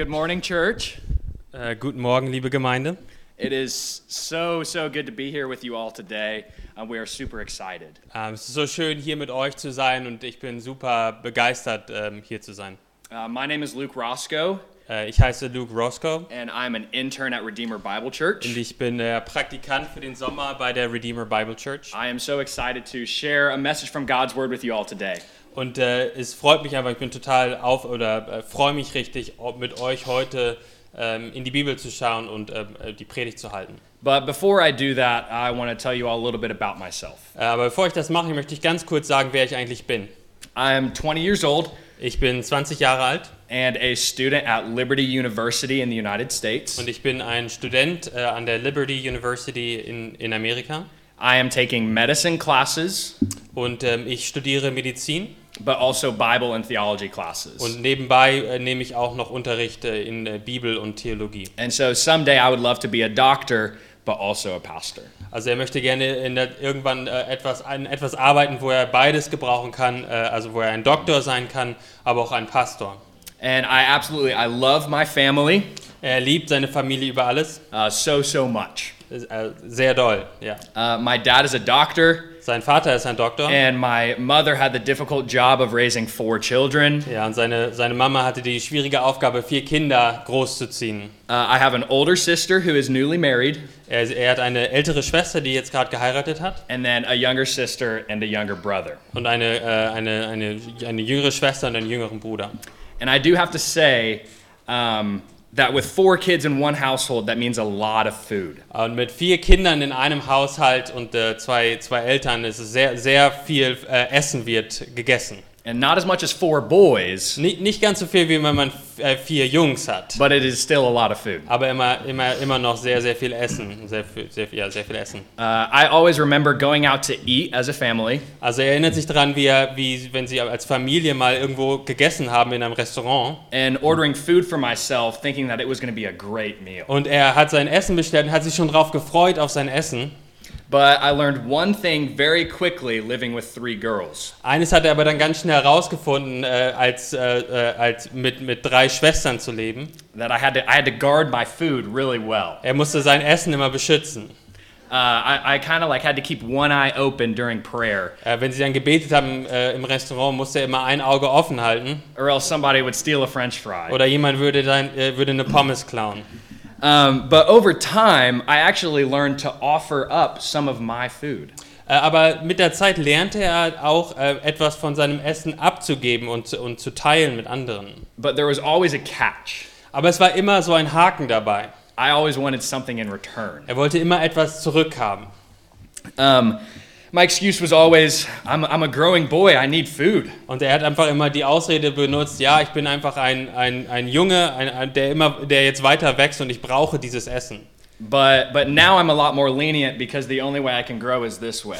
Good morning, church. Äh, guten Morgen, liebe Gemeinde. It is so, so good to be here with you all today. and we are super excited. Ähm, es ist so schön, hier mit euch zu sein und ich bin super begeistert, ähm, hier zu sein. Uh, my name is Luke Roscoe, Äh, ich heiße Luke Roscoe and I'm an intern at Redeemer Bible Church. und ich bin äh, Praktikant für den Sommer bei der Redeemer Bible Church. I am so excited to share a message from God's Word with you all today. Und äh, es freut mich einfach, ich bin total auf oder äh, freue mich richtig, mit euch heute ähm, in die Bibel zu schauen und ähm, äh, die Predigt zu halten. But before I do that, I want to tell you all a little bit about myself. Äh, aber bevor ich das mache, möchte ich ganz kurz sagen, wer ich eigentlich bin. I'm 20 years old Ich bin 20 Jahre alt and a student at Liberty University in the United States. und ich bin ein Student äh, an der Liberty University in, in Amerika. I am taking medicine classes, Und ähm, ich studiere Medizin but also Bible and theology classes. und nebenbei äh, nehme ich auch noch Unterricht äh, in äh, Bibel und Theologie. And so someday I would love to be a doctor, but also a pastor. Also er möchte gerne in der, irgendwann äh, etwas, an etwas arbeiten, wo er beides gebrauchen kann, äh, also wo er ein Doktor sein kann, aber auch ein Pastor. And I absolutely, I love my family Er liebt seine Familie über alles, uh, so, so much. Äh, sehr doll, ja. Uh, my dad is a doctor, Sein Vater ist ein Doktor. and my mother had the difficult job of raising four children. Ja, und seine, seine Mama hatte die schwierige Aufgabe, vier Kinder großzuziehen. Uh, I have an older sister who is newly married, Er, er hat eine ältere Schwester, die jetzt gerade geheiratet hat. and then a younger sister and a younger brother. Und eine, äh, eine, eine, eine jüngere Schwester und einen jüngeren Bruder. And I do have to say um, that with four kids in one household, that means a lot of food. Und mit vier Kindern in einem Haushalt und äh, zwei, zwei Eltern ist sehr, sehr viel äh, Essen wird gegessen. And not as much as four boys, Nicht, nicht ganz so viel, wie wenn man äh, vier Jungs hat. but it is still a lot of food. Aber immer, immer, immer noch sehr, sehr viel Essen. Sehr, sehr, ja, sehr viel Essen. Uh, I always remember going out to eat as a family, Also er erinnert sich daran, wie, er, wie wenn sie als Familie mal irgendwo gegessen haben in einem Restaurant. and ordering food for myself, thinking that it was going to be a great meal. Und er hat sein Essen bestellt und hat sich schon drauf gefreut auf sein Essen. But I learned one thing very quickly living with three girls. Eines hat er aber dann ganz schnell herausgefunden, äh, als, äh, äh, als mit, mit drei Schwestern zu leben. That I had to, I had to guard my food really well. Er musste sein Essen immer beschützen. Uh, I, I kind of like had to keep one eye open during prayer, Äh, wenn sie dann gebetet haben äh, im Restaurant, musste er immer ein Auge offen halten or else somebody would steal a French fry. oder jemand würde, dann, äh, würde eine Pommes klauen. Um, but over time, I actually learned to offer up some of my food. Äh, aber mit der Zeit lernte er auch äh, etwas von seinem Essen abzugeben und, und zu teilen mit anderen. But there was always a catch. Aber es war immer so ein Haken dabei. I always wanted something in return. Er wollte immer etwas zurückhaben. Um, my excuse was always, I'm, I'm a growing boy, I need food. Und er hat einfach immer die Ausrede benutzt, ja, ich bin einfach ein, ein, ein Junge, ein, ein, der, immer, der jetzt weiter wächst und ich brauche dieses Essen. But, but now I'm a lot more lenient because the only way I can grow is this way.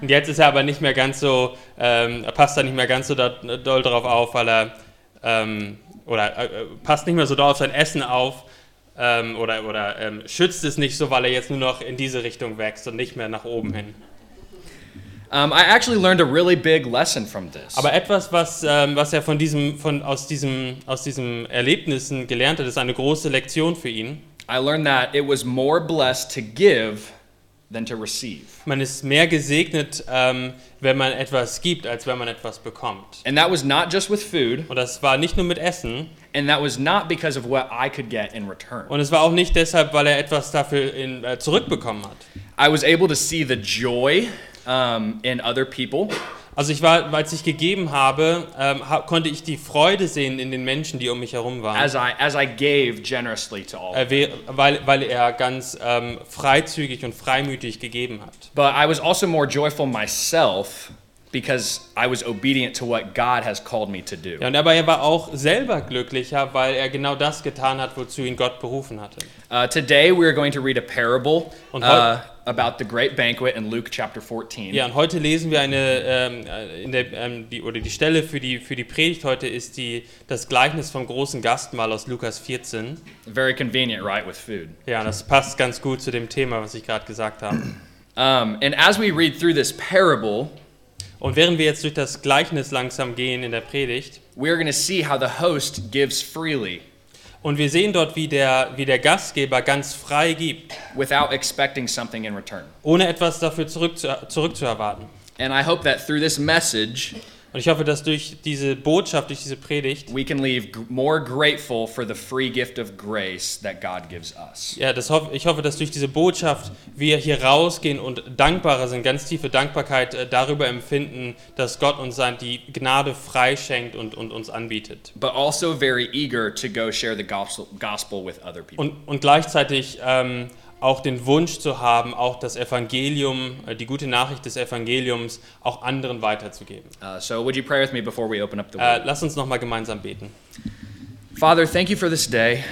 Und jetzt ist er aber nicht mehr ganz so, ähm, er passt da nicht mehr ganz so da, doll drauf auf, weil er, ähm, oder äh, passt nicht mehr so doll auf sein Essen auf ähm, oder, oder ähm, schützt es nicht so, weil er jetzt nur noch in diese Richtung wächst und nicht mehr nach oben hin. Um, I actually learned a really big lesson from this. Aber etwas, was, ähm, was er von diesem, von, aus, diesem, aus diesem Erlebnissen gelernt hat, ist eine große Lektion für ihn. I learned that it was more blessed to give than to receive. Man ist mehr gesegnet, ähm, wenn man etwas gibt, als wenn man etwas bekommt. And that was not just with food, Und das war nicht nur mit Essen, and that was not because of what I could get in return. und es war auch nicht deshalb, weil er etwas dafür in, äh, zurückbekommen hat. I was able to see the joy um, in other people, Also ich war, als ich gegeben habe, ähm, ha konnte ich die Freude sehen in den Menschen, die um mich herum waren. as I, as I gave generously to all. Äh, we- weil, weil er ganz ähm, freizügig und freimütig gegeben hat. But I was also more joyful myself because I was obedient to what God has called me to do. Ja, und aber er war auch selber glücklicher, weil er genau das getan hat, wozu ihn Gott berufen hatte. Uh, today we are going to read a parable uh, about the great banquet in Luke chapter 14. Ja, und heute lesen wir eine, ähm, äh, in der, ähm, die, oder die Stelle für die, für die Predigt heute ist die, das Gleichnis vom großen Gastmahl aus Lukas 14. Very convenient, right, with food. Ja, das passt ganz gut zu dem Thema, was ich gerade gesagt habe. Um, and as we read through this parable, Und während wir jetzt durch das Gleichnis langsam gehen in der Predigt, we're going to see how the host gives freely. Und wir sehen dort, wie der, wie der Gastgeber ganz frei gibt, without expecting something in return. ohne etwas dafür zurück zu, zurückzuerwarten. And I hope that through this message, Und ich hoffe, dass durch diese Botschaft, durch diese Predigt, we can leave more grateful for the free gift of grace that God gives us. ja, das hoff, ich hoffe, dass durch diese Botschaft wir hier rausgehen und dankbarer sind, ganz tiefe Dankbarkeit äh, darüber empfinden, dass Gott uns sein, die Gnade freischenkt und, und uns anbietet. But also very eager to go share the gospel, gospel with other people. Und, und gleichzeitig ähm, auch den Wunsch zu haben, auch das Evangelium, äh, die gute Nachricht des Evangeliums auch anderen weiterzugeben. Uh, so, would you pray with me before we open up the Äh, lass uns nochmal gemeinsam beten. Father, thank you for this day.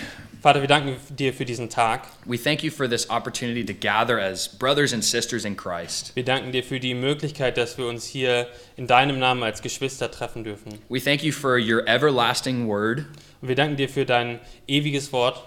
Vater, wir danken dir für diesen Tag. We thank you for this opportunity to gather as brothers and sisters in Christ. Wir danken dir für die Möglichkeit, dass wir uns hier in deinem Namen als Geschwister treffen dürfen. We thank you for your everlasting word. Und wir danken dir für dein ewiges Wort.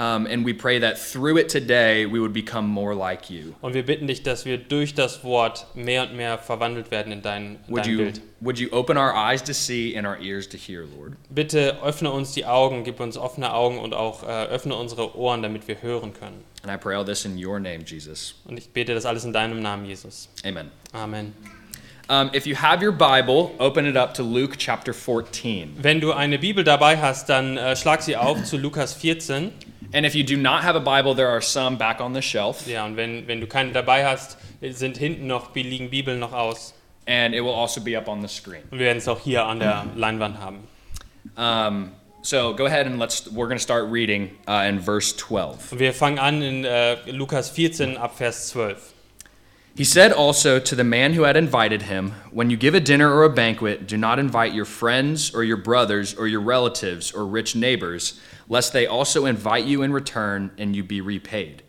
Um, and we pray that through it today, we would become more like you. Und wir bitten dich, dass wir durch das Wort mehr und mehr verwandelt werden in dein, Would dein you, Bild. would you open our eyes to see and our ears to hear, Lord? Bitte öffne uns die Augen, gib uns offene Augen und auch äh, öffne unsere Ohren, damit wir hören können. And I pray all this in your name, Jesus. Und ich bete das alles in deinem Namen, Jesus. Amen. Amen. Um, if you have your Bible, open it up to Luke chapter 14. Wenn du eine Bibel dabei hast, dann äh, schlag sie auf zu Lukas 14. And if you do not have a Bible, there are some back on the shelf, Ja, und wenn, wenn du keine dabei hast, sind hinten noch, liegen Bibeln noch aus. and it will also be up on the screen. Und wir werden es auch hier an der Leinwand haben. Um, so go ahead and let's. We're going to start reading uh, in verse 12. Und wir fangen an in äh, Lukas 14 ab Vers 12. He said also to the man who had invited him, When you give a dinner or a banquet, do not invite your friends or your brothers or your relatives or rich neighbors, lest they also invite you in return and you be repaid.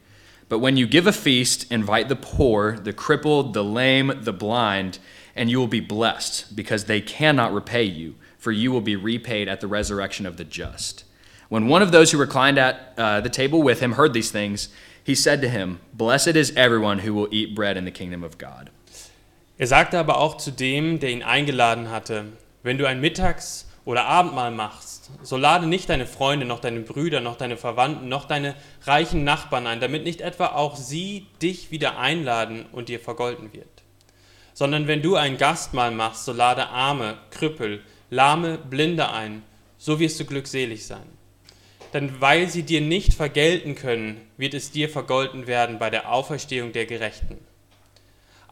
But when you give a feast, invite the poor, the crippled, the lame, the blind, and you will be blessed, because they cannot repay you, for you will be repaid at the resurrection of the just. When one of those who reclined at uh, the table with him heard these things, he said to him, Blessed is everyone who will eat bread in the kingdom of God. Er sagte aber auch zu dem, der ihn eingeladen hatte, wenn du ein Mittags- oder Abendmahl machst, so lade nicht deine Freunde, noch deine Brüder, noch deine Verwandten, noch deine reichen Nachbarn ein, damit nicht etwa auch sie dich wieder einladen und dir vergolten wird. Sondern wenn du ein Gastmahl machst, so lade Arme, Krüppel, Lahme, Blinde ein, so wirst du glückselig sein. Denn weil sie dir nicht vergelten können, wird es dir vergolten werden bei der Auferstehung der Gerechten.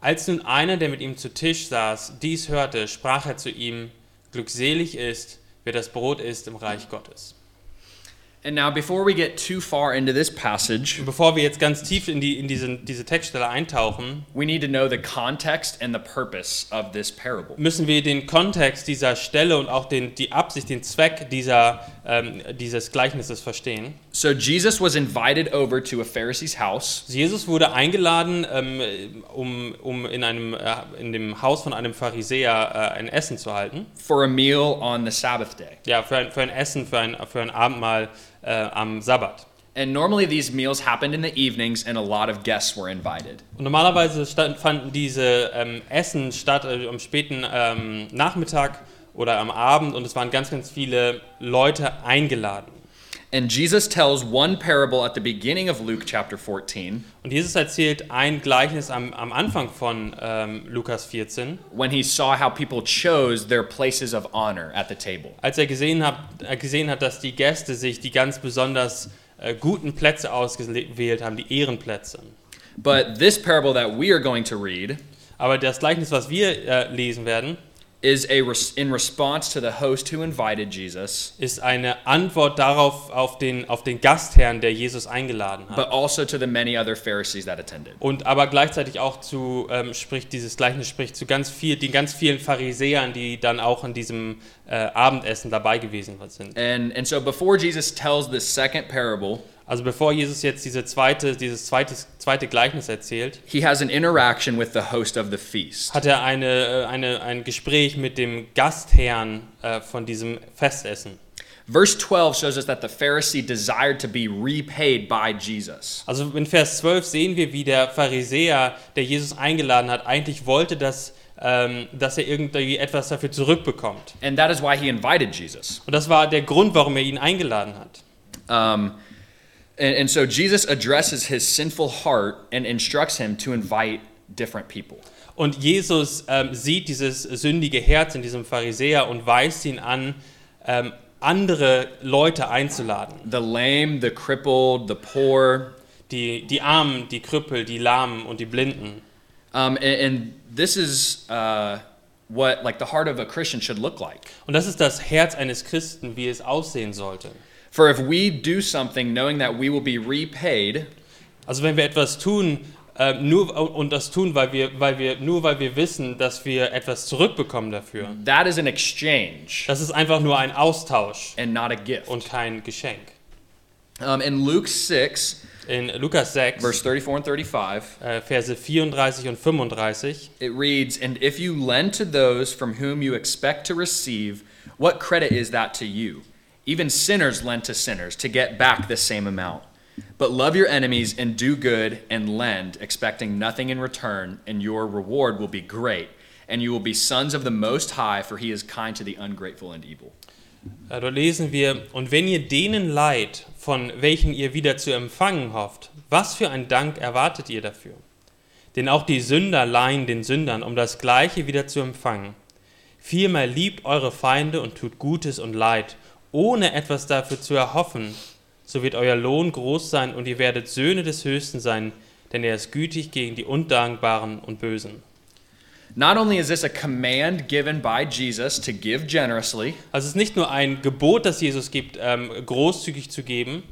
Als nun einer, der mit ihm zu Tisch saß, dies hörte, sprach er zu ihm, Glückselig ist, wer das Brot isst im Reich Gottes. And now, before we get too far into this passage, bevor wir jetzt ganz tief in, die, in diese, diese Textstelle eintauchen, we need to know the context and the purpose of this parable. müssen wir den Kontext dieser Stelle und auch den, die Absicht, den Zweck dieser, ähm, dieses Gleichnisses verstehen. So, Jesus was invited over to a Pharisee's house, Jesus wurde eingeladen, ähm, um, um in, einem, äh, in dem Haus von einem Pharisäer äh, ein Essen zu halten. for a meal on the Sabbath day. Ja, für ein, für ein Essen, für ein, für ein Abendmahl äh, am Sabbat. And normally these meals happened in the evenings, and a lot of guests were invited. Und normalerweise stand, fanden diese ähm, Essen statt äh, am späten ähm, Nachmittag oder am Abend und es waren ganz, ganz viele Leute eingeladen. And Jesus tells one parable at the beginning of Luke chapter 14 Und Jesus erzählt ein Gleichnis am, am Anfang von ähm, Lukas 14, when he saw how people chose their places of honor at the table. als er gesehen hat, er gesehen hat, dass die Gäste sich die ganz besonders äh, guten Plätze ausgewählt haben, die Ehrenplätze. But this parable that we are going to read Aber das Gleichnis, was wir äh, lesen werden, is a res- in response to the host who invited Jesus, ist eine Antwort darauf auf den, auf den Gastherrn, der Jesus eingeladen hat. but also to the many other Pharisees that attended. Und aber gleichzeitig auch zu, ähm, spricht dieses Gleichnis spricht zu ganz viel, den ganz vielen Pharisäern, die dann auch an diesem äh, Abendessen dabei gewesen sind. And, and so before Jesus tells this second parable, Also bevor Jesus jetzt diese zweite, dieses zweite, zweite Gleichnis erzählt, he has an interaction with the host of the feast. hat er eine, äh, eine, ein Gespräch mit dem Gastherrn äh, von diesem Festessen. Verse 12 shows us that the Pharisee desired to be repaid by Jesus. Also in Vers 12 sehen wir, wie der Pharisäer, der Jesus eingeladen hat, eigentlich wollte, dass, ähm, dass er irgendwie etwas dafür zurückbekommt. And that is why he invited Jesus. Und das war der Grund, warum er ihn eingeladen hat. Um, and, and so Jesus addresses his sinful heart and instructs him to invite different people. Und Jesus ähm, sieht dieses sündige Herz in diesem Pharisäer und weist ihn an, ähm, andere Leute einzuladen. The lame, the crippled, the poor. Die, die Armen, die Krüppel, die Lahmen und die Blinden. Um, and, and this is uh, what like the heart of a Christian should look like. Und das ist das Herz eines Christen, wie es aussehen sollte. For if we do something knowing that we will be repaid, Also wenn wir etwas tun, ähm, nur und das tun, weil wir, weil wir nur weil wir wissen, dass wir etwas zurückbekommen dafür. that is an exchange Das ist einfach nur ein Austausch and not a gift. und kein Geschenk. Um, in Luke 6, In Lukas 6, verse 34 and 35, äh, Verse 34 und 35, it reads, And if you lend to those from whom you expect to receive, what credit is that to you? Even sinners lend to sinners to get back the same amount. But love your enemies and do good and lend, expecting nothing in return, and your reward will be great. And you will be sons of the Most High, for he is kind to the ungrateful and evil. Dort lesen wir, und wenn ihr denen leiht, von welchen ihr wieder zu empfangen hofft, was für ein Dank erwartet ihr dafür? Denn auch die Sünder leihen den Sündern, um das Gleiche wieder zu empfangen. Vielmehr liebt eure Feinde und tut Gutes und Leid, ohne etwas dafür zu erhoffen. So wird euer Lohn groß sein und ihr werdet Söhne des Höchsten sein, denn er ist gütig gegen die Undankbaren und Bösen. Not only is this a command given by Jesus to give generously, Also es ist nicht nur ein Gebot, das Jesus gibt, ähm, großzügig zu geben,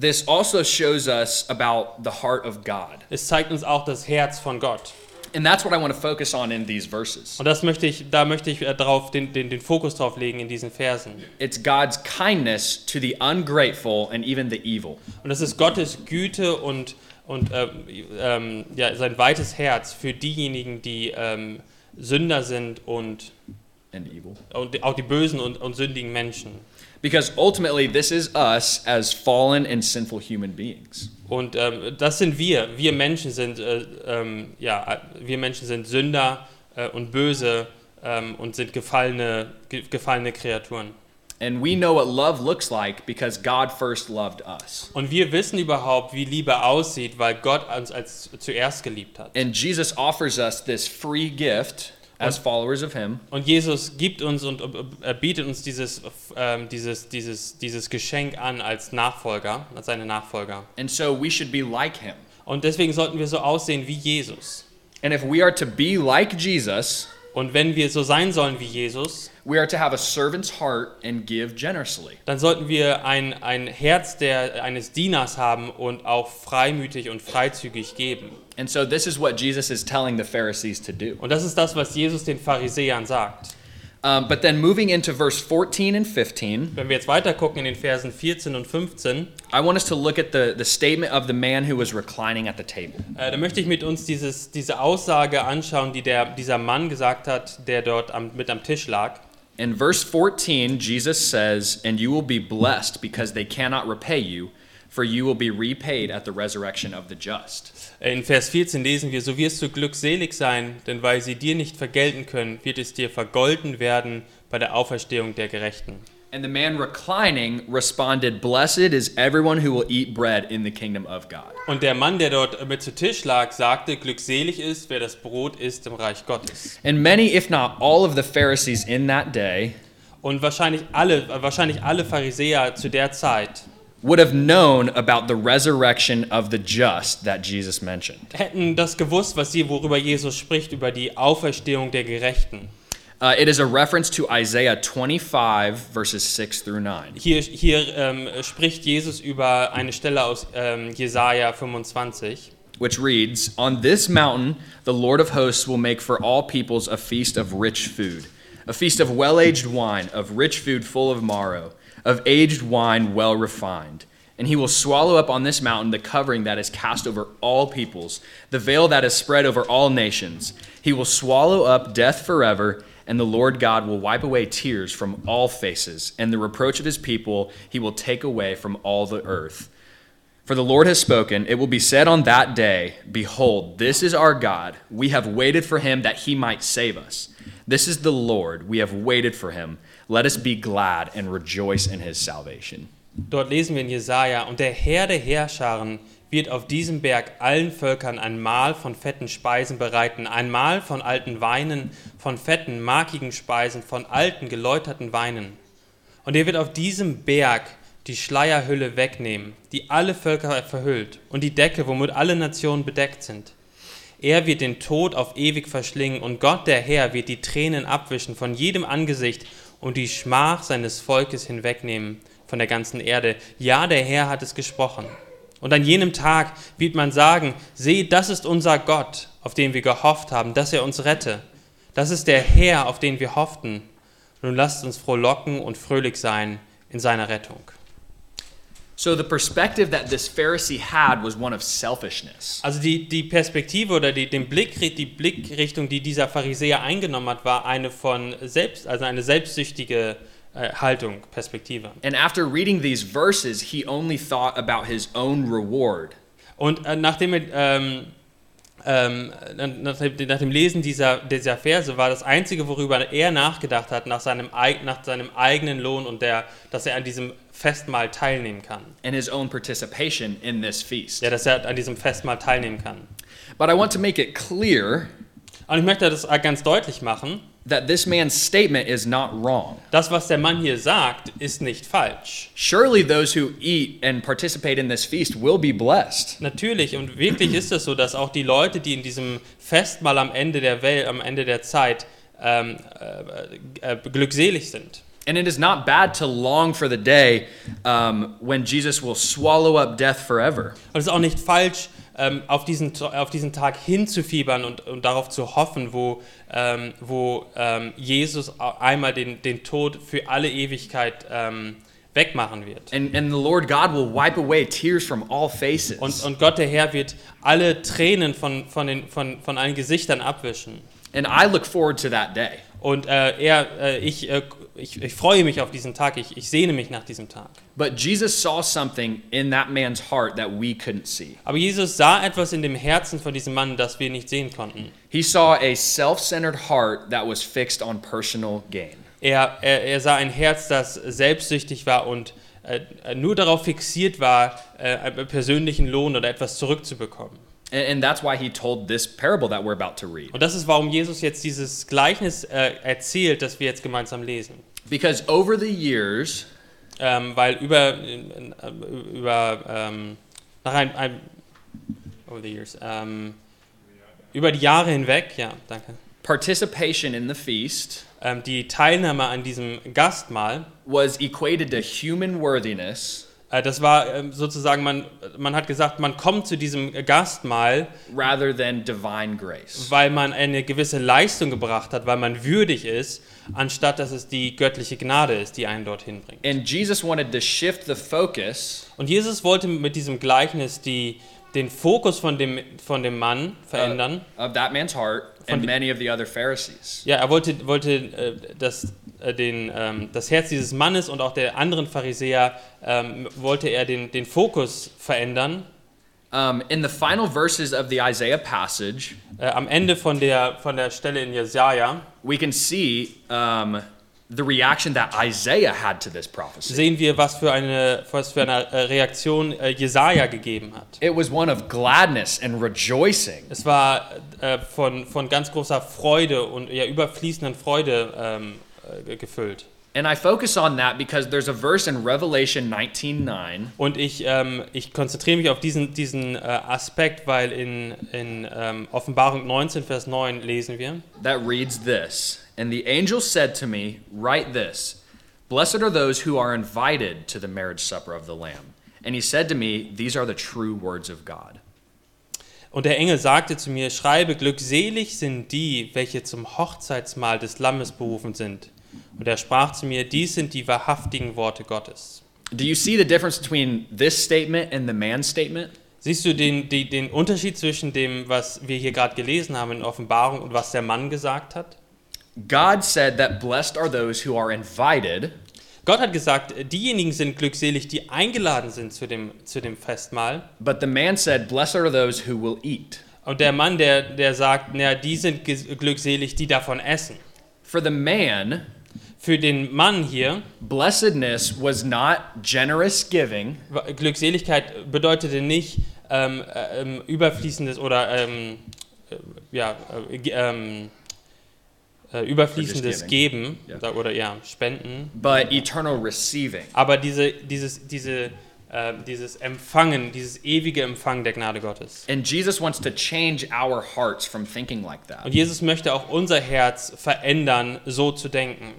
this also shows us about the heart of God. es zeigt uns auch das Herz von Gott. And that's what I want to focus on in these verses. Und das möchte ich, da möchte ich äh, drauf, den, den, den Fokus drauf legen in diesen Versen. It's God's kindness to the ungrateful and even the evil. Und das ist Gottes Güte und, und ähm, ähm, ja, sein weites Herz für diejenigen, die ähm, Sünder sind und, And evil. und auch die bösen und, und sündigen Menschen. Because ultimately, this is us as fallen and sinful human beings. Und ähm, das sind wir. Wir Menschen sind, äh, ähm, ja, wir Menschen sind Sünder äh, und böse ähm, und sind gefallene, ge gefallene Kreaturen. And we know what love looks like because God first loved us. Und wir wissen überhaupt, wie Liebe aussieht, weil Gott uns als zuerst geliebt hat. And Jesus offers us this free gift as followers of Him Und Jesus gibt uns und bietet uns dieses, ähm, dieses, dieses, dieses Geschenk an als Nachfolger, als seine Nachfolger. And so we should be like Him. Und deswegen sollten wir so aussehen wie Jesus. And if we are to be like Jesus, Und wenn wir so sein sollen wie Jesus, we are to have a servant's heart and give generously. dann sollten wir ein, ein Herz der, eines Dieners haben und auch freimütig und freizügig geben. And so this is what Jesus is telling the Pharisees to do. Und das ist das, was Jesus den Pharisäern sagt. Um, but then moving into verse 14 and 15, Wenn wir jetzt weiter gucken in den Versen 14 und 15, I want us to look at the, the statement of the man who was reclining at the table. äh, da möchte ich mit uns dieses, diese Aussage anschauen, die der, dieser Mann gesagt hat, der dort am, mit am Tisch lag. In verse 14, Jesus says, And you will be blessed because they cannot repay you, for you will be repaid at the resurrection of the just. In Vers 14 lesen wir, so wirst du glückselig sein, denn weil sie dir nicht vergelten können, wird es dir vergolten werden bei der Auferstehung der Gerechten. And the man reclining responded, Blessed is everyone who will eat bread in the kingdom of God. Und der Mann, der dort mit zu Tisch lag, sagte, glückselig ist, wer das Brot isst im Reich Gottes. And many, if not all of the Pharisees in that day, Und wahrscheinlich alle, wahrscheinlich alle Pharisäer zu der Zeit would have known about the resurrection of the just that Jesus mentioned. hätten das gewusst, was sie, worüber Jesus spricht, über die Auferstehung der Gerechten. Uh, it is a reference to Isaiah 25, verses 6 through 9. Hier, hier ähm, spricht Jesus über eine Stelle aus ähm, Jesaja 25. which reads On this mountain the Lord of hosts will make for all peoples a feast of rich food, a feast of well aged wine, of rich food full of marrow, of aged wine well refined. And he will swallow up on this mountain the covering that is cast over all peoples, the veil that is spread over all nations. He will swallow up death forever, and the Lord God will wipe away tears from all faces, and the reproach of his people he will take away from all the earth. For the Lord has spoken, it will be said on that day, Behold, this is our God. We have waited for him that he might save us. This is the Lord. We have waited for him. Let us be glad and rejoice in his salvation. Dort lesen wir in Jesaja: Und der Herr der Herrscharen wird auf diesem Berg allen Völkern ein Mahl von fetten Speisen bereiten, ein Mahl von alten Weinen, von fetten, markigen Speisen, von alten, geläuterten Weinen. Und er wird auf diesem Berg die Schleierhülle wegnehmen, die alle Völker verhüllt, und die Decke, womit alle Nationen bedeckt sind. Er wird den Tod auf ewig verschlingen, und Gott der Herr wird die Tränen abwischen von jedem Angesicht und die Schmach seines Volkes hinwegnehmen von der ganzen Erde. Ja, der Herr hat es gesprochen. Und an jenem Tag wird man sagen, seht, das ist unser Gott, auf den wir gehofft haben, dass er uns rette. Das ist der Herr, auf den wir hofften. Nun lasst uns frohlocken und fröhlich sein in seiner Rettung. So the perspective that this Pharisee had was one of selfishness. Also die, die Perspektive oder die, den Blick, die Blickrichtung, die dieser Pharisäer eingenommen hat, war eine von selbst, also eine selbstsüchtige äh, Haltung, Perspektive. And after reading these verses, he only thought about his own reward. Und äh, nachdem er, ähm, ähm, nach, dem, nach dem Lesen dieser, dieser Verse war das Einzige, worüber er nachgedacht hat, nach seinem, nach seinem eigenen Lohn und der, dass er an diesem Festmahl teilnehmen kann. and his own participation in this feast. Ja, dass er an diesem Festmahl teilnehmen kann. But I want to make it clear Und ich möchte das ganz deutlich machen, that this man's statement is not wrong. das, was der Mann hier sagt, ist nicht falsch. Surely those who eat and participate in this feast will be blessed. Natürlich und wirklich ist es so, dass auch die Leute, die in diesem Festmahl am Ende der Welt, am Ende der Zeit ähm, äh, äh, glückselig sind. And it is not bad to long for the day um, when Jesus will swallow up death forever. Und es ist auch nicht falsch, ähm, auf, diesen, auf diesen Tag hinzufiebern und, und darauf zu hoffen, wo, ähm, wo ähm, Jesus einmal den, den Tod für alle Ewigkeit ähm, wegmachen wird. And, and the Lord God will wipe away tears from all faces. Und, und Gott, der Herr, wird alle Tränen von, von, den, von, von allen Gesichtern abwischen. and I look forward to that day. Und äh, er, äh, ich, äh, ich, ich freue mich auf diesen Tag, ich, ich sehne mich nach diesem Tag. But Jesus saw something in that man's heart that we couldn't see. Aber Jesus sah etwas in dem Herzen von diesem Mann, das wir nicht sehen konnten. He saw a self centered heart that was fixed on personal gain. Er, er, er sah ein Herz, das selbstsüchtig war und äh, nur darauf fixiert war, äh, einen persönlichen Lohn oder etwas zurückzubekommen. And, that's why he told this parable that we're about to read. Und das ist, warum Jesus jetzt dieses Gleichnis äh, erzählt, das wir jetzt gemeinsam lesen. Because over the years, Ähm, weil über, äh, über ähm, nach ein, ein over the years, ähm, über die Jahre hinweg, ja, danke, participation in the feast ähm, die Teilnahme an diesem Gastmahl, was equated to human worthiness das war ähm, sozusagen, man, man hat gesagt, man kommt zu diesem Gastmahl, rather than divine grace. weil man eine gewisse Leistung gebracht hat, weil man würdig ist, anstatt dass es die göttliche Gnade ist, die einen dorthin bringt. And Jesus wanted to shift the focus Und Jesus wollte mit diesem Gleichnis die, den Fokus von dem, von dem Mann verändern. uh, of that man's heart and many of the other Pharisees. Ja, er wollte, wollte äh, das, äh, den, ähm, das Herz dieses Mannes und auch der anderen Pharisäer, ähm, wollte er den, den Fokus verändern. Um, in the final verses of the Isaiah passage, Äh, am Ende von der, von der Stelle in Jesaja we can see um, the reaction that Isaiah had to this prophecy. sehen wir, was für eine, was für eine äh, Reaktion äh, Jesaja gegeben hat. It was one of gladness and rejoicing. Es war äh, von, von ganz großer Freude und ja, überfließenden Freude ähm, äh, gefüllt. And I focus on that because there's a verse in Revelation 19:9 Und ich, ähm, ich konzentriere mich auf diesen, diesen äh, Aspekt, weil in, in ähm, Offenbarung 19, Vers 9 lesen wir. that reads this. And the angel said to me, Write this Blessed are those who are invited to the marriage supper of the Lamb. And he said to me, These are the true words of God. Und der Engel sagte zu mir, schreibe, glückselig sind die, welche zum Hochzeitsmahl des Lammes berufen sind. Und er sprach zu mir, dies sind die wahrhaftigen Worte Gottes. Do you see the difference between this statement and the man's statement? Siehst du den, die, den Unterschied zwischen dem, was wir hier gerade gelesen haben in Offenbarung und was der Mann gesagt hat? God said that blessed are those who are invited, Gott hat gesagt, diejenigen sind glückselig, die eingeladen sind zu dem, zu dem Festmahl. but the man said, Blessed are those who will eat. Und der Mann, der, der sagt, na, die sind glückselig, die davon essen. For the man, Für den Mann hier, blessedness was not generous giving, Glückseligkeit bedeutete nicht ähm, äh, ähm, überfließendes oder ähm, äh, ja, äh, ähm, äh, überfließendes Geben oder- oder ja, Spenden, but eternal receiving. aber diese, dieses, diese, äh, dieses Empfangen, dieses ewige Empfangen der Gnade Gottes. And Jesus wants to change our hearts from thinking like that. Und Jesus möchte auch unser Herz verändern, so zu denken.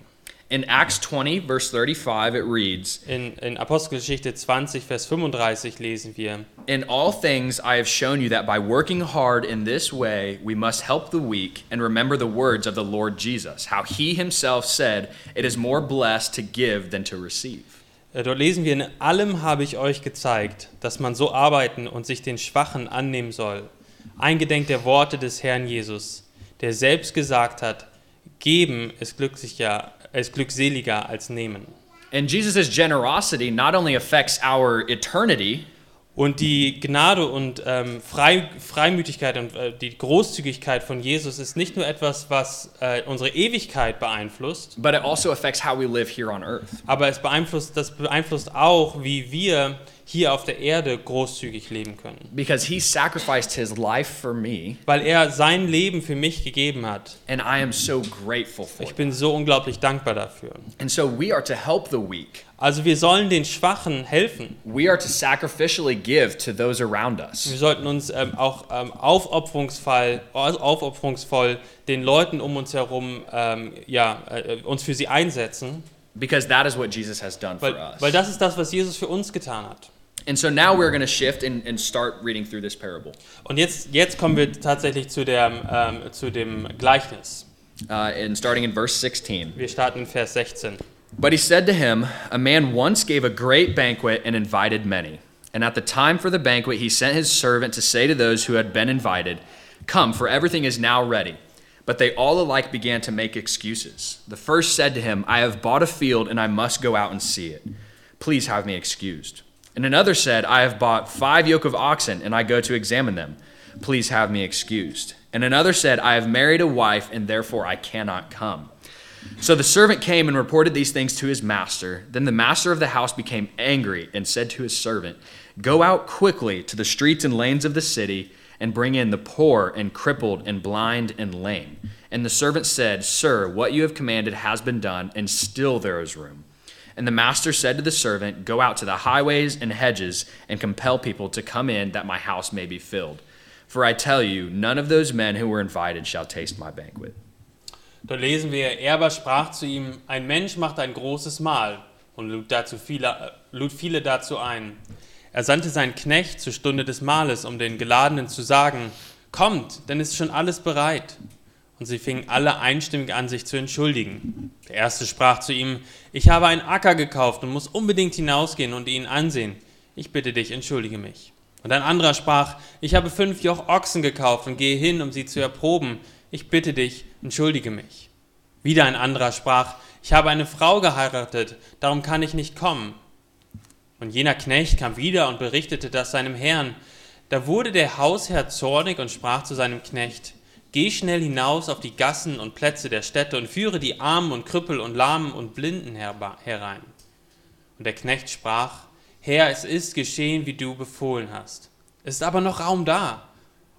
In Acts 20, verse 35, it reads, In, in Apostelgeschichte 20, Vers 35 lesen wir, In all things I have shown you that by working hard in this way we must help the weak and remember the words of the Lord Jesus, how he himself said, It is more blessed to give than to receive. Äh, Dort lesen wir, in allem habe ich euch gezeigt, dass man so arbeiten und sich den Schwachen annehmen soll. Eingedenk der Worte des Herrn Jesus, der selbst gesagt hat, geben ist, glücklicher, ist glückseliger als nehmen. And Jesus' generosity not only affects our eternity, Und die Gnade und ähm, Frei, Freimütigkeit und äh, die Großzügigkeit von Jesus ist nicht nur etwas, was äh, unsere Ewigkeit beeinflusst, but it also affects how we live here on earth. aber es beeinflusst, das beeinflusst auch, wie wir hier auf der Erde großzügig leben können. Because he sacrificed his life for me, Weil er sein Leben für mich gegeben hat. and I am so grateful for Ich bin so unglaublich dankbar dafür. And so we are to help the weak. Also wir sollen den Schwachen helfen. We are to sacrificially give to those around us. Wir sollten uns ähm, auch ähm, aufopferungsvoll, aufopferungsvoll den Leuten um uns herum ähm, ja, äh, uns für sie einsetzen, Because that is what Jesus has done for weil, us. weil das ist das, was Jesus für uns getan hat. And so now we're going to shift and, and start reading through this parable. Und jetzt, jetzt kommen wir tatsächlich zu, der, ähm, zu dem Gleichnis. Uh, and starting in verse 16. Wir starten in Vers 16. But he said to him, A man once gave a great banquet and invited many. And at the time for the banquet, he sent his servant to say to those who had been invited, Come, for everything is now ready. But they all alike began to make excuses. The first said to him, I have bought a field and I must go out and see it. Please have me excused. And another said, I have bought five yoke of oxen and I go to examine them. Please have me excused. And another said, I have married a wife and therefore I cannot come. So the servant came and reported these things to his master. Then the master of the house became angry and said to his servant, Go out quickly to the streets and lanes of the city and bring in the poor and crippled and blind and lame. And the servant said, Sir, what you have commanded has been done, and still there is room. And the master said to the servant, Go out to the highways and hedges and compel people to come in that my house may be filled. For I tell you, none of those men who were invited shall taste my banquet. Dort lesen wir, er aber sprach zu ihm, ein Mensch macht ein großes Mahl und lud, dazu viele, lud viele dazu ein. Er sandte seinen Knecht zur Stunde des Mahles, um den Geladenen zu sagen, kommt, denn ist schon alles bereit. Und sie fingen alle einstimmig an, sich zu entschuldigen. Der erste sprach zu ihm, ich habe einen Acker gekauft und muss unbedingt hinausgehen und ihn ansehen. Ich bitte dich, entschuldige mich. Und ein anderer sprach, ich habe fünf Joch Ochsen gekauft und gehe hin, um sie zu erproben. Ich bitte dich, entschuldige mich. Wieder ein anderer sprach, ich habe eine Frau geheiratet, darum kann ich nicht kommen. Und jener Knecht kam wieder und berichtete das seinem Herrn. Da wurde der Hausherr zornig und sprach zu seinem Knecht, Geh schnell hinaus auf die Gassen und Plätze der Städte und führe die Armen und Krüppel und Lahmen und Blinden herein. Und der Knecht sprach, Herr, es ist geschehen, wie du befohlen hast. Es ist aber noch Raum da.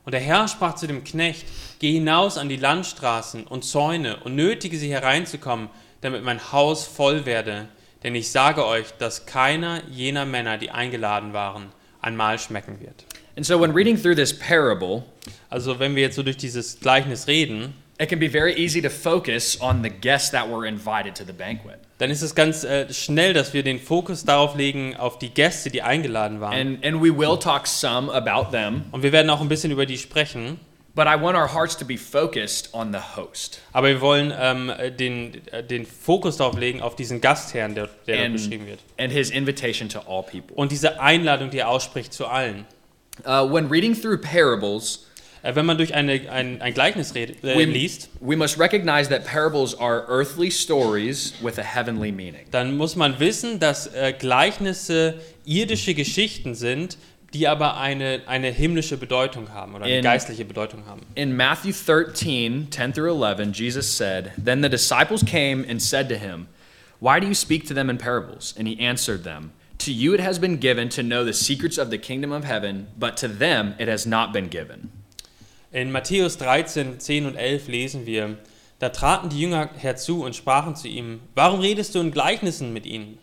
Und der Herr sprach zu dem Knecht, Geh hinaus an die Landstraßen und Zäune und nötige sie hereinzukommen, damit mein Haus voll werde. Denn ich sage euch, dass keiner jener Männer, die eingeladen waren, einmal schmecken wird. And so, when reading through this parable, Also wenn wir jetzt so durch dieses Gleichnis reden, it can be very easy to focus on the guests that were invited to the banquet. dann ist es ganz äh, schnell, dass wir den Fokus darauf legen, auf die Gäste, die eingeladen waren. And, and we will talk some about them, Und wir werden auch ein bisschen über die sprechen. but I want our hearts to be focused on the host Aber wir wollen ähm, den, äh, den Fokus darauf legen, auf diesen Gastherrn, der, der and, beschrieben wird. and his invitation to all people. Und diese Einladung, die er ausspricht zu allen. Uh, when reading through parables, Äh, wenn man durch eine, ein, ein Gleichnis red, äh, we, liest, we must recognize that parables are earthly stories with a heavenly meaning. dann muss man wissen, dass äh, Gleichnisse irdische Geschichten sind, die aber eine, eine himmlische Bedeutung haben oder eine In- geistliche Bedeutung haben. In Matthew 13, 10 through 11, Jesus said, Then the disciples came and said to him, Why do you speak to them in parables? And he answered them, To you it has been given to know the secrets of the kingdom of heaven, but to them it has not been given. In Matthäus 13, 10 und 11 lesen wir, da traten die Jünger herzu und sprachen zu ihm, warum redest du in Gleichnissen mit ihnen?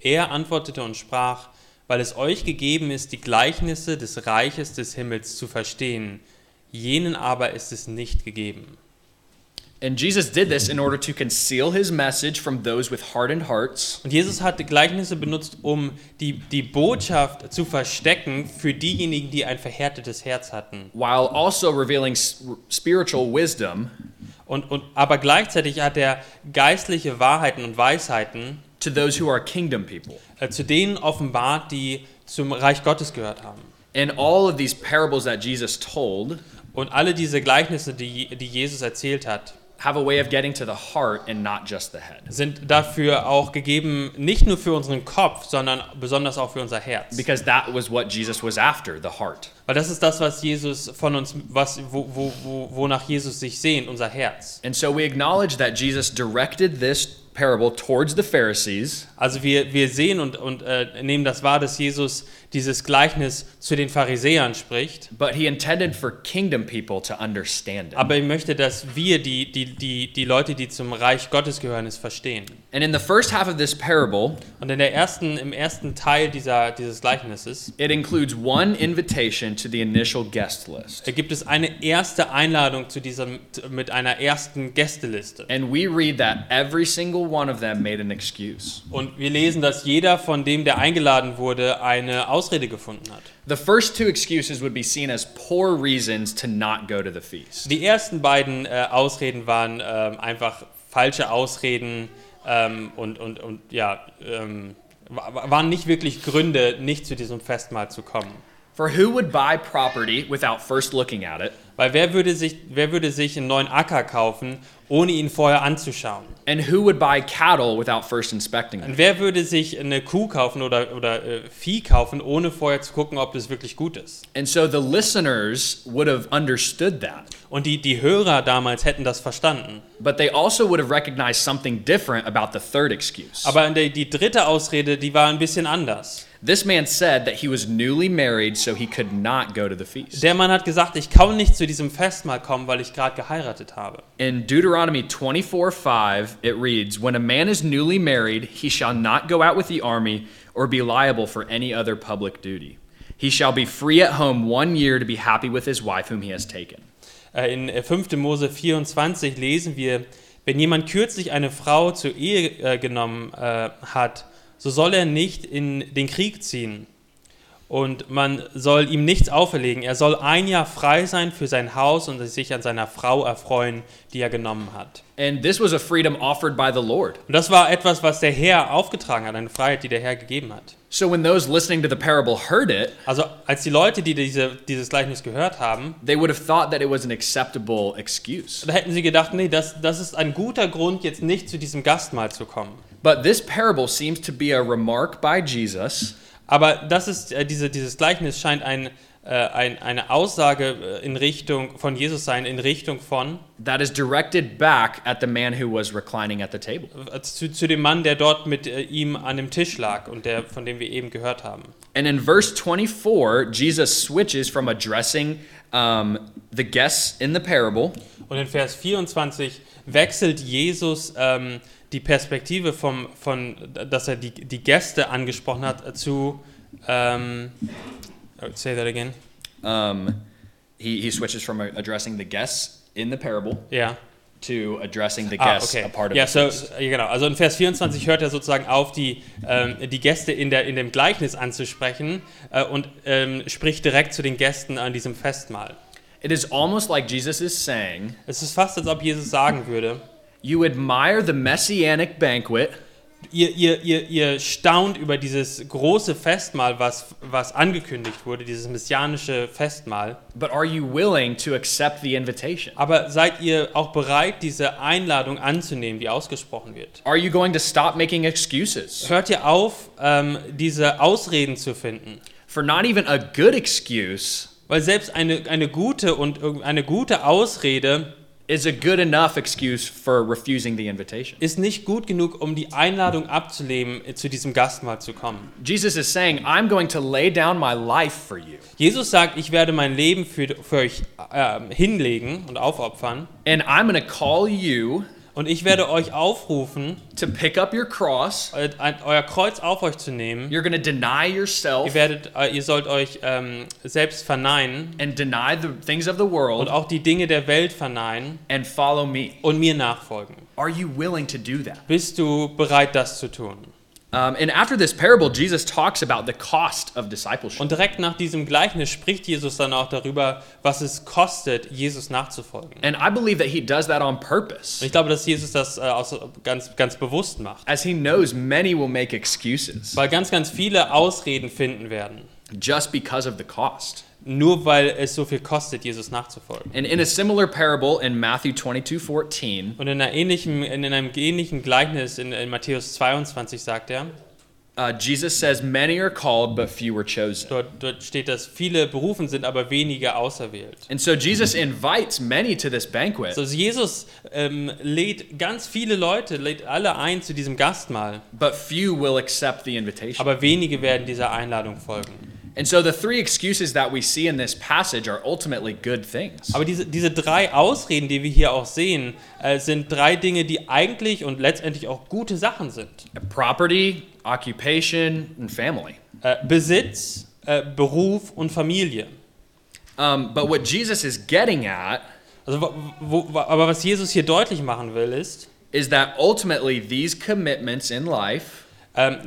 Er antwortete und sprach, weil es euch gegeben ist, die Gleichnisse des Reiches des Himmels zu verstehen, jenen aber ist es nicht gegeben. And Jesus did this in order to conceal his message from those with hardened hearts Und Jesus hat die Gleichnisse benutzt, um die, die Botschaft zu verstecken für diejenigen, die ein verhärtetes Herz hatten. while also revealing spiritual wisdom Und, und, aber gleichzeitig hat er geistliche Wahrheiten und Weisheiten to those who are kingdom people. äh, zu denen offenbart, die zum Reich Gottes gehört haben. In all of these parables that Jesus told, Und alle diese Gleichnisse, die, die Jesus erzählt hat, have a way of getting to the heart and not just the head. sind dafür auch gegeben, nicht nur für unseren Kopf, sondern besonders auch für unser Herz. Because that was what Jesus was after, the heart. Weil das ist das, was Jesus von uns, was, wo, wo, wo, wonach Jesus sich sehnt, unser Herz. And so we acknowledge that Jesus directed this parable towards the Pharisees, Also wir, wir sehen und, und äh, nehmen das wahr, dass Jesus dieses Gleichnis zu den Pharisäern spricht. but he intended for kingdom people to understand it. Aber ich möchte, dass wir, die, die, die, die Leute, die zum Reich Gottes gehören, es verstehen. And in the first half of this parable, Und in der ersten, im ersten Teil dieser, dieses Gleichnisses it includes one invitation to the initial guest list. gibt es eine erste Einladung zu diesem, mit einer ersten Gästeliste. And we read that every single one of them made an excuse. Und wir lesen, dass jeder von dem, der eingeladen wurde, eine Ausrede gefunden hat. The first two excuses would be seen as poor reasons to not go to the feast. Die ersten beiden äh, Ausreden waren ähm, einfach falsche Ausreden ähm, und, und, und ja, ähm, wa- waren nicht wirklich Gründe, nicht zu diesem Festmahl zu kommen. For who would buy property without first looking at it? Weil wer würde sich, wer würde sich einen neuen Acker kaufen, ohne ihn vorher anzuschauen? And who would buy cattle without first inspecting? Und wer würde sich eine Kuh kaufen oder, oder äh, Vieh kaufen, ohne vorher zu gucken, ob das wirklich gut ist? And so the listeners would have understood that. Und die, die Hörer damals hätten das verstanden. But they also would have recognized something different about the third excuse. Aber der, die dritte Ausrede, die war ein bisschen anders. This man said that he was newly married, so he could not go to the feast. Der Mann hat gesagt, ich kann nicht zu diesem Festmahl kommen, weil ich gerade geheiratet habe. In Deuteronomy 24 5, it reads, When a man is newly married, he shall not go out with the army or be liable for any other public duty. He shall be free at home one year to be happy with his wife whom he has taken. Äh, In äh, 5. Mose 24 lesen wir, wenn jemand kürzlich eine Frau zur Ehe äh, genommen äh, hat, so soll er nicht in den Krieg ziehen. Und man soll ihm nichts auferlegen. Er soll ein Jahr frei sein für sein Haus und sich an seiner Frau erfreuen, die er genommen hat. And this was a freedom offered by the Lord. Und das war etwas, was der Herr aufgetragen hat, eine Freiheit, die der Herr gegeben hat. So when those listening to the parable heard it, Also als die Leute, die diese, dieses Gleichnis gehört haben, they would have thought that it was an acceptable excuse. da hätten sie gedacht, nee, das, das ist ein guter Grund, jetzt nicht zu diesem Gastmahl zu kommen. But this parable seems to be a remark by Jesus Aber das ist, äh, diese, dieses Gleichnis scheint ein, äh, ein, eine Aussage äh, in Richtung von Jesus sein, in Richtung von that is directed back at the man who was reclining at the table. äh, zu, zu dem Mann, der dort mit äh, ihm an dem Tisch lag und der, von dem wir eben gehört haben. And in verse 24, Jesus switches from addressing um, the guests in the parable Und in Vers 24 wechselt Jesus ähm, die Perspektive vom, von, dass er die, die Gäste angesprochen hat, äh, zu, ähm, oh, say that again, um, he, he switches from addressing the guests in the parable ja. to addressing the Ah, guests okay. a part of the so, ja, genau. Also in Vers 24 hört er sozusagen auf, die, ähm, die Gäste in, der, in dem Gleichnis anzusprechen äh, und ähm, spricht direkt zu den Gästen an diesem Festmahl. It is almost like Jesus is saying, Es ist fast, als ob Jesus sagen würde, You admire the messianic banquet, ihr, ihr, ihr, ihr staunt über dieses große Festmahl, was, was angekündigt wurde, dieses messianische Festmahl. but are you willing to accept the invitation? Aber seid ihr auch bereit, diese Einladung anzunehmen, die ausgesprochen wird? Are you going to stop making excuses? Hört ihr auf, ähm, diese Ausreden zu finden? For not even a good excuse Weil selbst eine, eine gute und eine gute Ausrede is a good enough excuse for refusing the invitation. ist nicht gut genug, um die Einladung abzulehnen, äh, zu diesem Gastmahl zu kommen. Jesus is saying, I'm going to lay down my life for you. Jesus sagt, ich werde mein Leben für, für euch ähm, hinlegen und aufopfern. And I'm going to call you Und ich werde euch aufrufen, to pick up your cross. eu- euer Kreuz auf euch zu nehmen. You're going to deny yourself Ihr, werdet, äh, ihr sollt euch ähm, selbst verneinen and deny the things of the und world auch die Dinge der Welt verneinen and follow me. und mir nachfolgen. Are you willing to do that? Bist du bereit, das zu tun? Um, and after this parable, Jesus talks about the cost of discipleship. Und direkt nach diesem Gleichnis spricht Jesus dann auch darüber, was es kostet, Jesus nachzufolgen. And I believe that he does that on Und purpose, ich glaube, dass Jesus das äh, aus, ganz, ganz bewusst macht. as he knows many will make excuses Weil ganz, ganz viele Ausreden finden werden. just because of the cost. Nur weil es so viel kostet, Jesus nachzufolgen. And in a similar parable in Matthew 22 14, Und in, einer ähnlichen, in einem ähnlichen Gleichnis in, in Matthäus 22 sagt er, uh, Jesus says, Many are called, but few are chosen. dort, dort steht, dass viele berufen sind, aber wenige auserwählt. And so Jesus invites many to this banquet, Also Jesus ähm, lädt ganz viele Leute, lädt alle ein zu diesem Gastmahl, but few will accept the invitation. aber wenige werden dieser Einladung folgen. And so the three excuses that we see in this passage are ultimately good things. Aber diese, diese drei Ausreden, die wir hier auch sehen, äh, sind drei Dinge, die eigentlich und letztendlich auch gute Sachen sind. Property, occupation, and family. Äh, Besitz, äh, Beruf und Familie. Um, but what Jesus is getting at Also, wo, wo, aber was Jesus hier deutlich machen will, ist, is that ultimately these commitments in life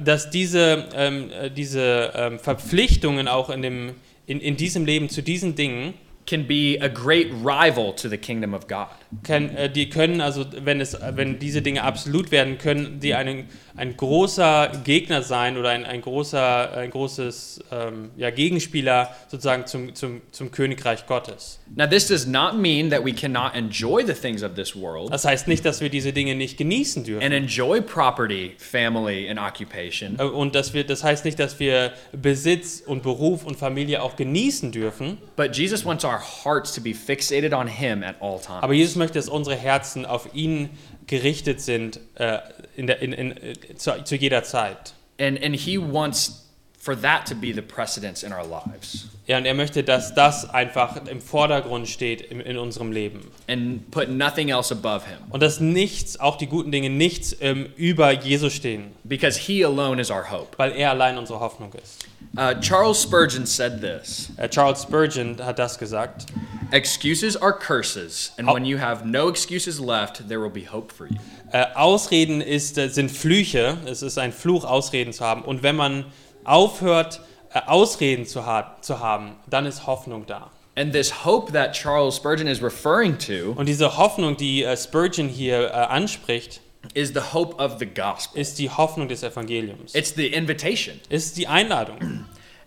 dass diese, ähm, äh, diese ähm, Verpflichtungen auch in, dem, in, in diesem Leben zu diesen Dingen, can be a great rival to the kingdom of God. können, äh, die können also, wenn, es, wenn diese Dinge absolut werden, können die ein, ein großer Gegner sein oder ein, ein, großer, ein großes ähm, ja, Gegenspieler sozusagen zum, zum, zum Königreich Gottes. Now, this does not mean that we cannot enjoy the things of this world Das heißt nicht, dass wir diese Dinge nicht genießen dürfen. and enjoy property, family, and occupation. Äh, Und dass wir, das heißt nicht, dass wir Besitz und Beruf und Familie auch genießen dürfen. But Jesus wants our hearts to be fixated on Him at all times. Aber Jesus möchte, dass unsere Herzen auf ihn gerichtet sind äh, in der, in, in, äh, zu, zu jeder Zeit. And, and He wants for that to be the precedence in our lives Ja, und er möchte, dass das einfach im Vordergrund steht in, in unserem Leben. and put nothing else above Him Und dass nichts, auch die guten Dinge, nichts ähm, über Jesus stehen, because He alone is our hope. weil er allein unsere Hoffnung ist. Uh, Charles Spurgeon said this Äh, Charles Spurgeon hat das gesagt. Excuses are curses, and Au- when you have no excuses left, there will be hope for you. Äh, Ausreden ist, äh, sind Flüche. Es ist ein Fluch, Ausreden zu haben. Und wenn man aufhört, Ausreden zu, ha zu haben, dann ist Hoffnung da. And this hope that Charles Spurgeon is referring to Und diese Hoffnung, die Spurgeon hier anspricht, is the hope of the gospel. ist die Hoffnung des Evangeliums. It's the invitation. Ist die Einladung.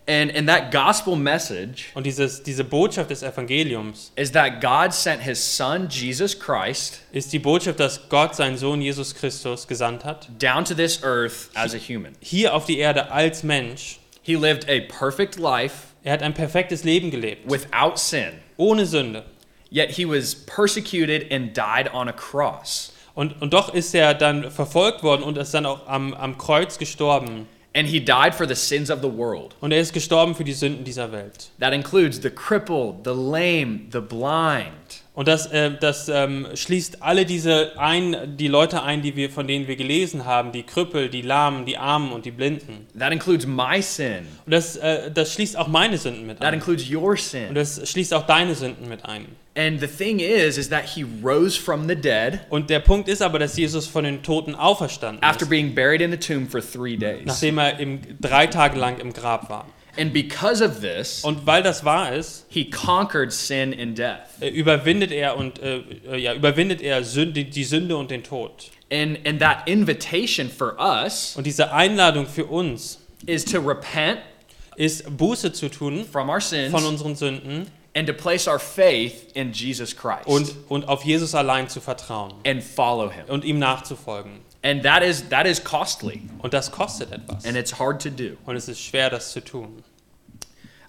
And, and that gospel message Und dieses, diese Botschaft des Evangeliums is that God sent his son, Jesus Christ, ist die Botschaft, dass Gott seinen Sohn Jesus Christus gesandt hat, down to this earth as a human. hier auf die Erde als Mensch. He lived a perfect life Er hat ein perfektes Leben gelebt, without sin, ohne Sünde. yet he was persecuted and died on a cross. Und, und doch ist er dann verfolgt worden und ist dann auch am, am Kreuz gestorben. And he died for the sins of the world. Und er ist gestorben für die Sünden dieser Welt. That includes the crippled, the lame, the blind. Und das, äh, das ähm, schließt alle diese ein, die Leute ein, die wir, von denen wir gelesen haben, die Krüppel, die Lahmen, die Armen und die Blinden. That includes my sin. Und das, äh, das schließt auch meine Sünden mit That ein. includes your Und sin. das schließt auch deine Sünden mit ein. And the thing is, is that he rose from the dead Und der Punkt ist aber, dass Jesus von den Toten auferstanden after ist, being buried in the tomb for three days. nachdem er im, drei Tage lang im Grab war. And because of this, Und weil das wahr ist, he conquered sin and death. äh, überwindet er und äh, äh, ja, überwindet er Sünde, die Sünde und den Tod. And, and that invitation for us Und diese Einladung für uns is to repent ist Buße zu tun from our sins von unseren Sünden and to place our faith in Jesus Christ und, und auf Jesus allein zu vertrauen and follow him. und ihm nachzufolgen. And that is that is costly Und das kostet etwas. and it's hard to do. Und es ist schwer, das zu tun.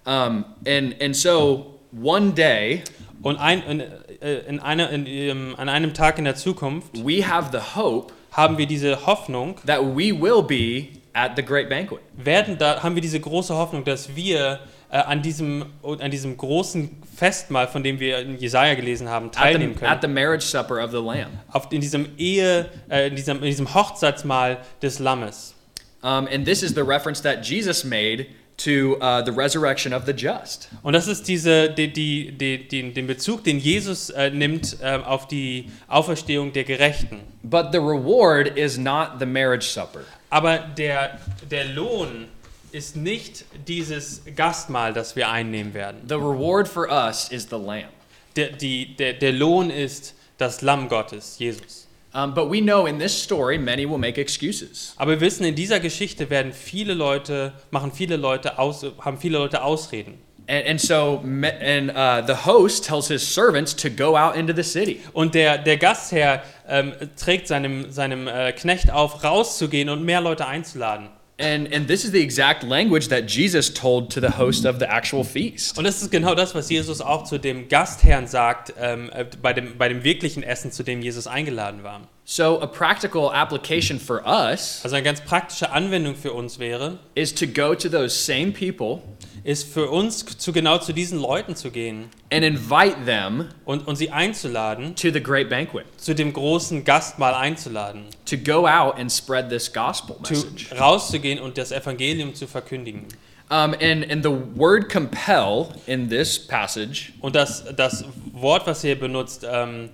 Um, and, and so one day, Und ein, in, äh, in einer, in, ähm, an einem Tag in der Zukunft we have the hope haben wir diese Hoffnung, that we will be at the great banquet. werden da, haben wir diese große Hoffnung, dass wir an, diesem, an diesem großen Festmahl, von dem wir in Jesaja gelesen haben, At teilnehmen the, können. at the marriage supper of the Lamb. auf, in diesem Ehe, äh, in, diesem, in diesem Hochzeitsmahl des Lammes. Um, and this is the reference that Jesus made to uh, the resurrection of the just. Und das ist diese, die, die, die, die, den Bezug, den Jesus äh, nimmt äh, auf die Auferstehung der Gerechten. But the reward is not the marriage supper. Aber der, der Lohn ist nicht dieses Gastmahl, das wir einnehmen werden. The reward for us is the Lamb. Der, die, der, der Lohn ist das Lamm Gottes, Jesus. Um, but we know in this story, many will make excuses. Aber wir wissen, in dieser Geschichte werden viele Leute, machen viele Leute aus, haben viele Leute Ausreden. And, and so, and uh, the host tells his servants to go out into the city. Und der, der Gastherr ähm, trägt seinem, seinem äh, Knecht auf, rauszugehen und mehr Leute einzuladen. And, and this is the exact language that Jesus told to the host of the actual feast. Und das ist genau das, was Jesus auch zu dem Gastherrn sagt, ähm, äh, bei, dem, bei dem wirklichen Essen, zu dem Jesus eingeladen war. So, a practical application for us Also eine ganz praktische Anwendung für uns wäre, is to go to those same people ist für uns zu genau zu diesen Leuten zu gehen and invite them und, und sie einzuladen, to the great banquet, zu dem großen Gastmahl einzuladen, to go out and spread this gospel message. rauszugehen und das Evangelium zu verkündigen. Um, and, and the word compel in this passage Und das, das Wort, was hier benutzt, ähm,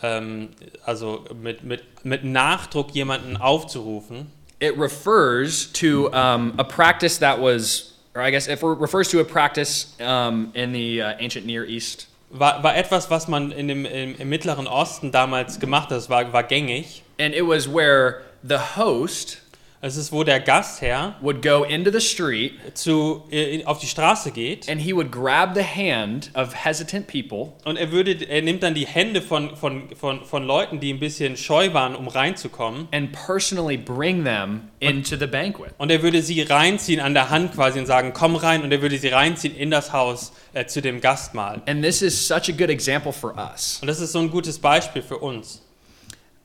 ähm, also mit, mit, mit Nachdruck jemanden aufzurufen, it refers to um, a practice that was, or I guess it refers to a practice um, in the uh, ancient Near East. war, war etwas, was man in dem, im, im Mittleren Osten damals gemacht hat. War, war gängig. And it was where the host Es ist, wo der Gastherr would go into the street zu, auf die Straße geht and he would grab the hand of hesitant people und er, würde, er nimmt dann die Hände von, von, von, von Leuten, die ein bisschen scheu waren, um reinzukommen. and personally bring them into the banquet. Und er würde sie reinziehen an der Hand quasi und sagen, komm rein. Und er würde sie reinziehen in das Haus äh, zu dem Gastmahl. And this is such a good example for us. Und das ist so ein gutes Beispiel für uns.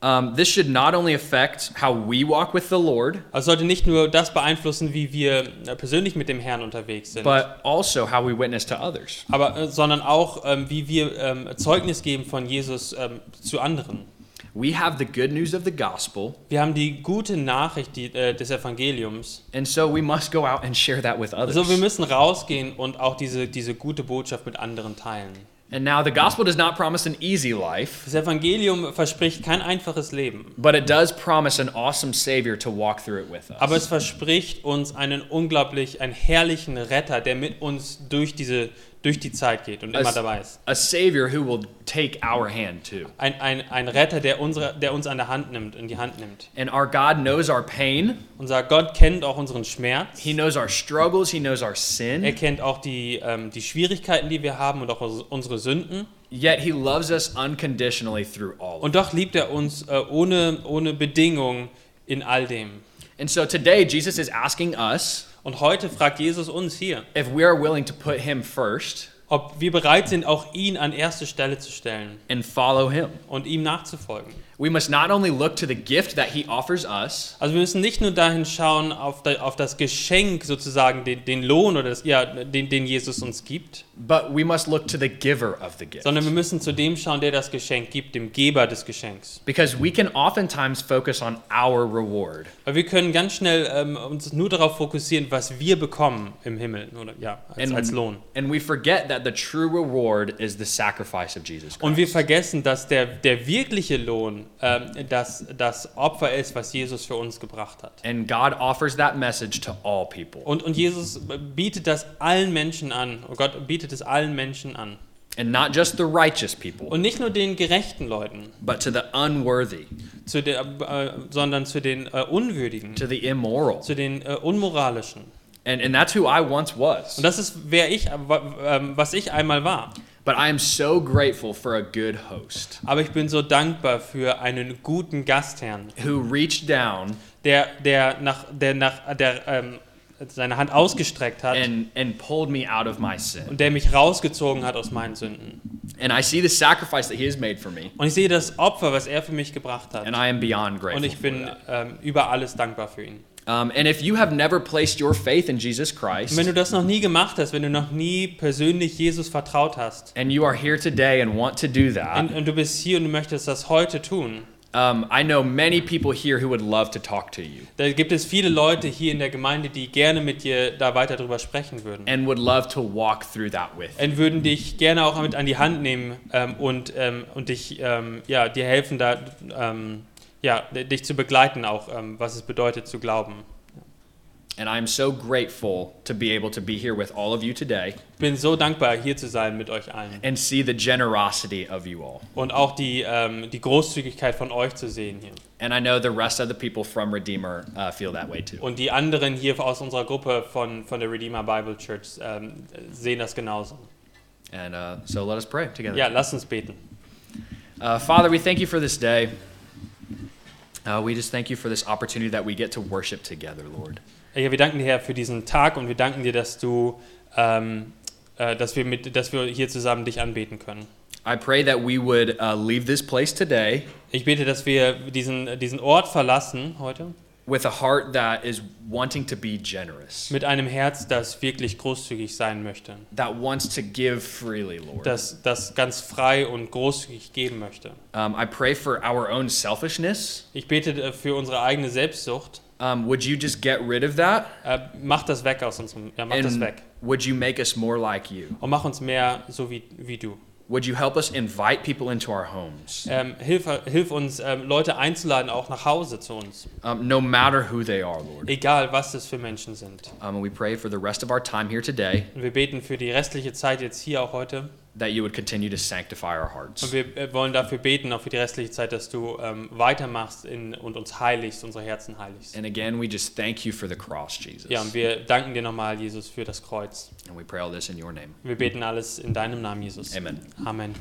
Um, this should not only affect how we walk with the Lord, Also sollte nicht nur das beeinflussen, wie wir äh, persönlich mit dem Herrn unterwegs sind, but also how we witness to others. aber, äh, sondern auch, ähm, wie wir ähm, Zeugnis geben von Jesus ähm, zu anderen. We have the good news of the gospel, Wir haben die gute Nachricht die, äh, des Evangeliums. and so we must go out and share that with others. Also wir müssen rausgehen und auch diese, diese gute Botschaft mit anderen teilen. And now the gospel does not promise an easy life, Das Evangelium verspricht kein einfaches Leben, but it does promise an awesome Savior to walk through it with us. aber es verspricht uns einen unglaublich, einen herrlichen Retter, der mit uns durch, diese, durch die Zeit geht und immer Als- dabei ist. A Savior who will take our hand too. Ein, ein, ein Retter, der, unsere, der uns an der Hand nimmt, in die Hand nimmt. And our God knows our pain, Unser Gott kennt auch unseren Schmerz. He knows our struggles, He knows our Er sin, kennt auch die, ähm, die Schwierigkeiten, die wir haben und auch unsere Sünden. yet He loves us unconditionally through all. Und doch liebt er uns äh, ohne, ohne Bedingung in all dem. And so today, Jesus is asking us Und heute fragt Jesus uns hier, if we are willing to put Him first ob wir bereit sind, auch ihn an erste Stelle zu stellen and follow Him. und ihm nachzufolgen. We must not only look to the gift that He offers us, Also wir müssen nicht nur dahin schauen auf, da, auf das Geschenk sozusagen, den, den Lohn oder das, ja, den, den Jesus uns gibt, but we must look to the giver of the gift. sondern wir müssen zu dem schauen, der das Geschenk gibt, dem Geber des Geschenks. Because we can oftentimes focus on our reward. Weil wir können ganz schnell ähm, uns nur darauf fokussieren, was wir bekommen im Himmel oder ja als, And, als Lohn. and we forget that the true reward is the sacrifice of Jesus Christ. Und wir vergessen, dass der, der wirkliche Lohn ähm, das, das Opfer ist, was Jesus für uns gebracht hat. And God offers that message to all people. Und, und Jesus bietet das allen Menschen an. Und Gott bietet es allen Menschen an. And not just the righteous people, Und nicht nur den gerechten Leuten, but to the unworthy, zu der, äh, sondern zu den äh, Unwürdigen, to the immoral. zu den äh, Unmoralischen. And, and that's who I once was. Und das ist, wer ich, äh, ähm, was ich einmal war. But I am so grateful for a good host Aber ich bin so dankbar für einen guten Gastherrn, who reached down der, der nach, der nach, der, ähm, seine Hand ausgestreckt hat and, and pulled me out of my sin. und der mich rausgezogen hat aus meinen Sünden. And I see the sacrifice that He has made for me, Und ich sehe das Opfer, was er für mich gebracht hat. and I am beyond grateful. Und ich for bin ähm, über alles dankbar für ihn. Um, and if you have never placed your faith in Jesus Christ, Und wenn du das noch nie gemacht hast, wenn du noch nie persönlich Jesus vertraut hast and you are here today and want to do that, und, und du bist hier und du möchtest das heute tun, um, I know many people here who would love to talk to you da gibt es viele Leute hier in der Gemeinde, die gerne mit dir da weiter drüber sprechen würden. and would love to walk through that with. Und würden dich gerne auch mit an die Hand nehmen ähm, und, ähm, und dich, ähm, ja, dir helfen, da, ähm, ja, dich zu begleiten, auch ähm, was es bedeutet zu glauben. And I'm so grateful to be able to be here with all of you today Ich bin so dankbar, hier zu sein mit euch allen and see the generosity of you all. und auch die, ähm, die Großzügigkeit von euch zu sehen hier. And I know the rest of the people from Redeemer uh, feel that way too. Und die anderen hier aus unserer Gruppe von, von der Redeemer Bible Church ähm, sehen das genauso. And uh, so let us pray together. Ja, lasst uns beten. Uh, Father, we thank you for this day. Uh, we just thank you for this opportunity that we get to worship together, Lord. Ja, wir danken dir, Herr, für diesen Tag und wir danken dir, dass du, ähm, äh, dass wir mit, dass wir hier zusammen dich anbeten können. I pray that we would uh, leave this place today Ich bete, dass wir diesen, diesen Ort verlassen heute with a heart that is wanting to be generous, mit einem Herz, das wirklich großzügig sein möchte, that wants to give freely, Lord. das, das ganz frei und großzügig geben möchte. Um, I pray for our own selfishness. Ich bete äh, für unsere eigene Selbstsucht. Um, would you just get rid of that? Äh, mach das weg aus unserem, ja, mach das And weg. would you make us more like you? Und mach uns mehr so wie, wie du. Would you help us invite people into our homes, Ähm, hilf, hilf uns, ähm, Leute einzuladen, auch nach Hause zu uns. um, no matter who they are, Lord? Egal, was das für Menschen sind. Um, and we pray for the rest of our time here today Und wir beten für die restliche Zeit jetzt hier auch heute. That you would continue to sanctify our hearts. Und wir äh, wollen dafür beten, auch für die restliche Zeit, dass du ähm, weitermachst in, und uns heiligst, unsere Herzen heiligst. And again, we just thank you for the cross, Jesus. Ja, und wir danken dir nochmal, Jesus, für das Kreuz. And we pray all this in your name. Wir beten alles in deinem Namen, Jesus. Amen. Amen.